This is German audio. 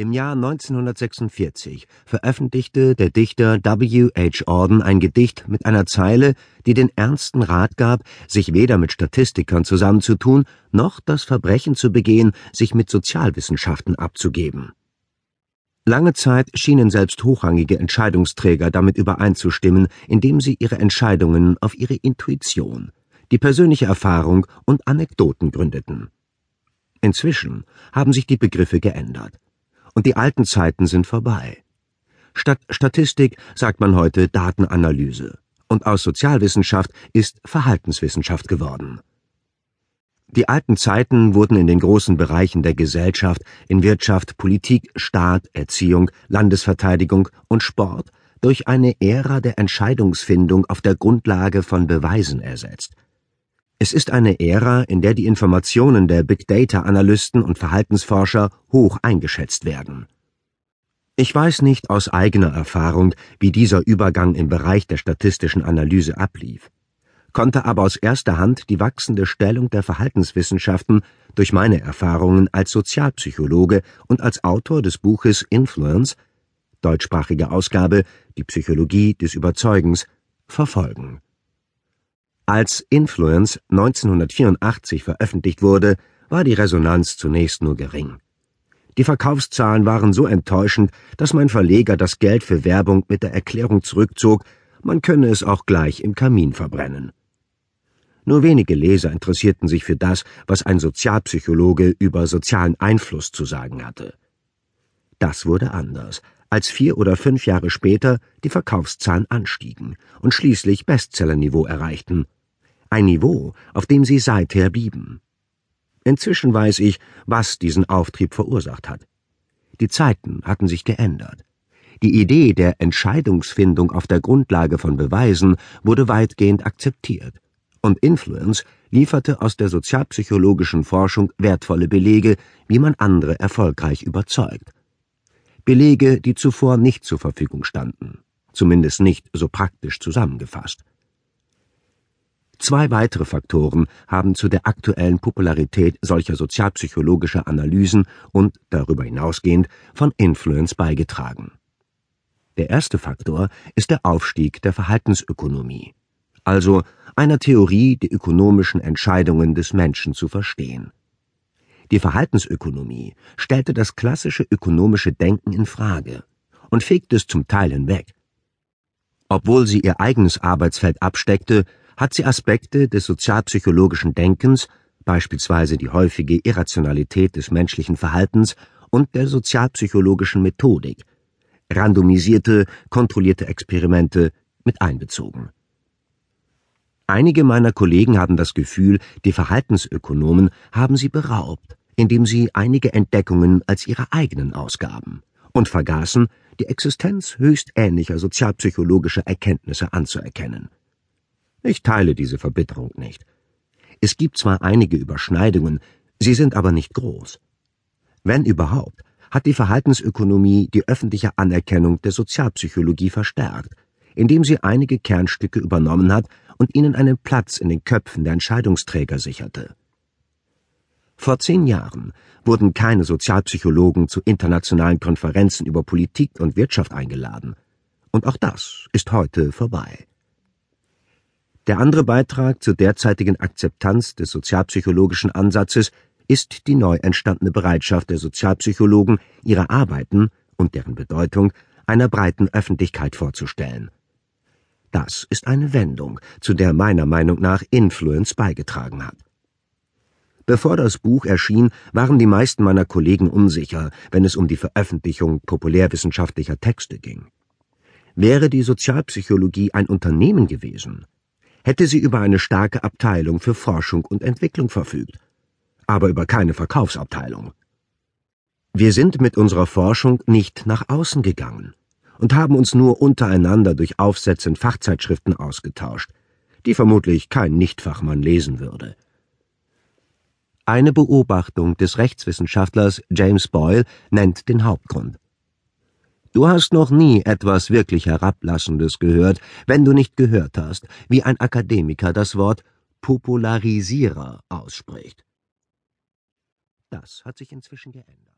Im Jahr 1946 veröffentlichte der Dichter W. H. Auden ein Gedicht mit einer Zeile, die den ernsten Rat gab, sich weder mit Statistikern zusammenzutun, noch das Verbrechen zu begehen, sich mit Sozialwissenschaften abzugeben. Lange Zeit schienen selbst hochrangige Entscheidungsträger damit übereinzustimmen, indem sie ihre Entscheidungen auf ihre Intuition, die persönliche Erfahrung und Anekdoten gründeten. Inzwischen haben sich die Begriffe geändert und die alten Zeiten sind vorbei. Statt Statistik sagt man heute Datenanalyse, und aus Sozialwissenschaft ist Verhaltenswissenschaft geworden. Die alten Zeiten wurden in den großen Bereichen der Gesellschaft, in Wirtschaft, Politik, Staat, Erziehung, Landesverteidigung und Sport durch eine Ära der Entscheidungsfindung auf der Grundlage von Beweisen ersetzt. Es ist eine Ära, in der die Informationen der Big Data Analysten und Verhaltensforscher hoch eingeschätzt werden. Ich weiß nicht aus eigener Erfahrung, wie dieser Übergang im Bereich der statistischen Analyse ablief, konnte aber aus erster Hand die wachsende Stellung der Verhaltenswissenschaften durch meine Erfahrungen als Sozialpsychologe und als Autor des Buches Influence deutschsprachige Ausgabe Die Psychologie des Überzeugens verfolgen als Influence 1984 veröffentlicht wurde, war die Resonanz zunächst nur gering. Die Verkaufszahlen waren so enttäuschend, dass mein Verleger das Geld für Werbung mit der Erklärung zurückzog, man könne es auch gleich im Kamin verbrennen. Nur wenige Leser interessierten sich für das, was ein Sozialpsychologe über sozialen Einfluss zu sagen hatte. Das wurde anders, als vier oder fünf Jahre später die Verkaufszahlen anstiegen und schließlich Bestsellerniveau erreichten ein Niveau, auf dem sie seither blieben. Inzwischen weiß ich, was diesen Auftrieb verursacht hat. Die Zeiten hatten sich geändert. Die Idee der Entscheidungsfindung auf der Grundlage von Beweisen wurde weitgehend akzeptiert, und Influence lieferte aus der sozialpsychologischen Forschung wertvolle Belege, wie man andere erfolgreich überzeugt. Belege, die zuvor nicht zur Verfügung standen, zumindest nicht so praktisch zusammengefasst. Zwei weitere Faktoren haben zu der aktuellen Popularität solcher sozialpsychologischer Analysen und, darüber hinausgehend, von Influence beigetragen. Der erste Faktor ist der Aufstieg der Verhaltensökonomie, also einer Theorie, die ökonomischen Entscheidungen des Menschen zu verstehen. Die Verhaltensökonomie stellte das klassische ökonomische Denken in Frage und fegte es zum Teil hinweg. Obwohl sie ihr eigenes Arbeitsfeld absteckte, hat sie Aspekte des sozialpsychologischen Denkens, beispielsweise die häufige Irrationalität des menschlichen Verhaltens und der sozialpsychologischen Methodik, randomisierte, kontrollierte Experimente mit einbezogen. Einige meiner Kollegen haben das Gefühl, die Verhaltensökonomen haben sie beraubt, indem sie einige Entdeckungen als ihre eigenen ausgaben und vergaßen, die Existenz höchst ähnlicher sozialpsychologischer Erkenntnisse anzuerkennen. Ich teile diese Verbitterung nicht. Es gibt zwar einige Überschneidungen, sie sind aber nicht groß. Wenn überhaupt, hat die Verhaltensökonomie die öffentliche Anerkennung der Sozialpsychologie verstärkt, indem sie einige Kernstücke übernommen hat und ihnen einen Platz in den Köpfen der Entscheidungsträger sicherte. Vor zehn Jahren wurden keine Sozialpsychologen zu internationalen Konferenzen über Politik und Wirtschaft eingeladen. Und auch das ist heute vorbei. Der andere Beitrag zur derzeitigen Akzeptanz des sozialpsychologischen Ansatzes ist die neu entstandene Bereitschaft der Sozialpsychologen, ihre Arbeiten und deren Bedeutung einer breiten Öffentlichkeit vorzustellen. Das ist eine Wendung, zu der meiner Meinung nach Influence beigetragen hat. Bevor das Buch erschien, waren die meisten meiner Kollegen unsicher, wenn es um die Veröffentlichung populärwissenschaftlicher Texte ging. Wäre die Sozialpsychologie ein Unternehmen gewesen, hätte sie über eine starke Abteilung für Forschung und Entwicklung verfügt, aber über keine Verkaufsabteilung. Wir sind mit unserer Forschung nicht nach außen gegangen und haben uns nur untereinander durch Aufsätze in Fachzeitschriften ausgetauscht, die vermutlich kein Nichtfachmann lesen würde. Eine Beobachtung des Rechtswissenschaftlers James Boyle nennt den Hauptgrund. Du hast noch nie etwas wirklich Herablassendes gehört, wenn du nicht gehört hast, wie ein Akademiker das Wort Popularisierer ausspricht. Das hat sich inzwischen geändert.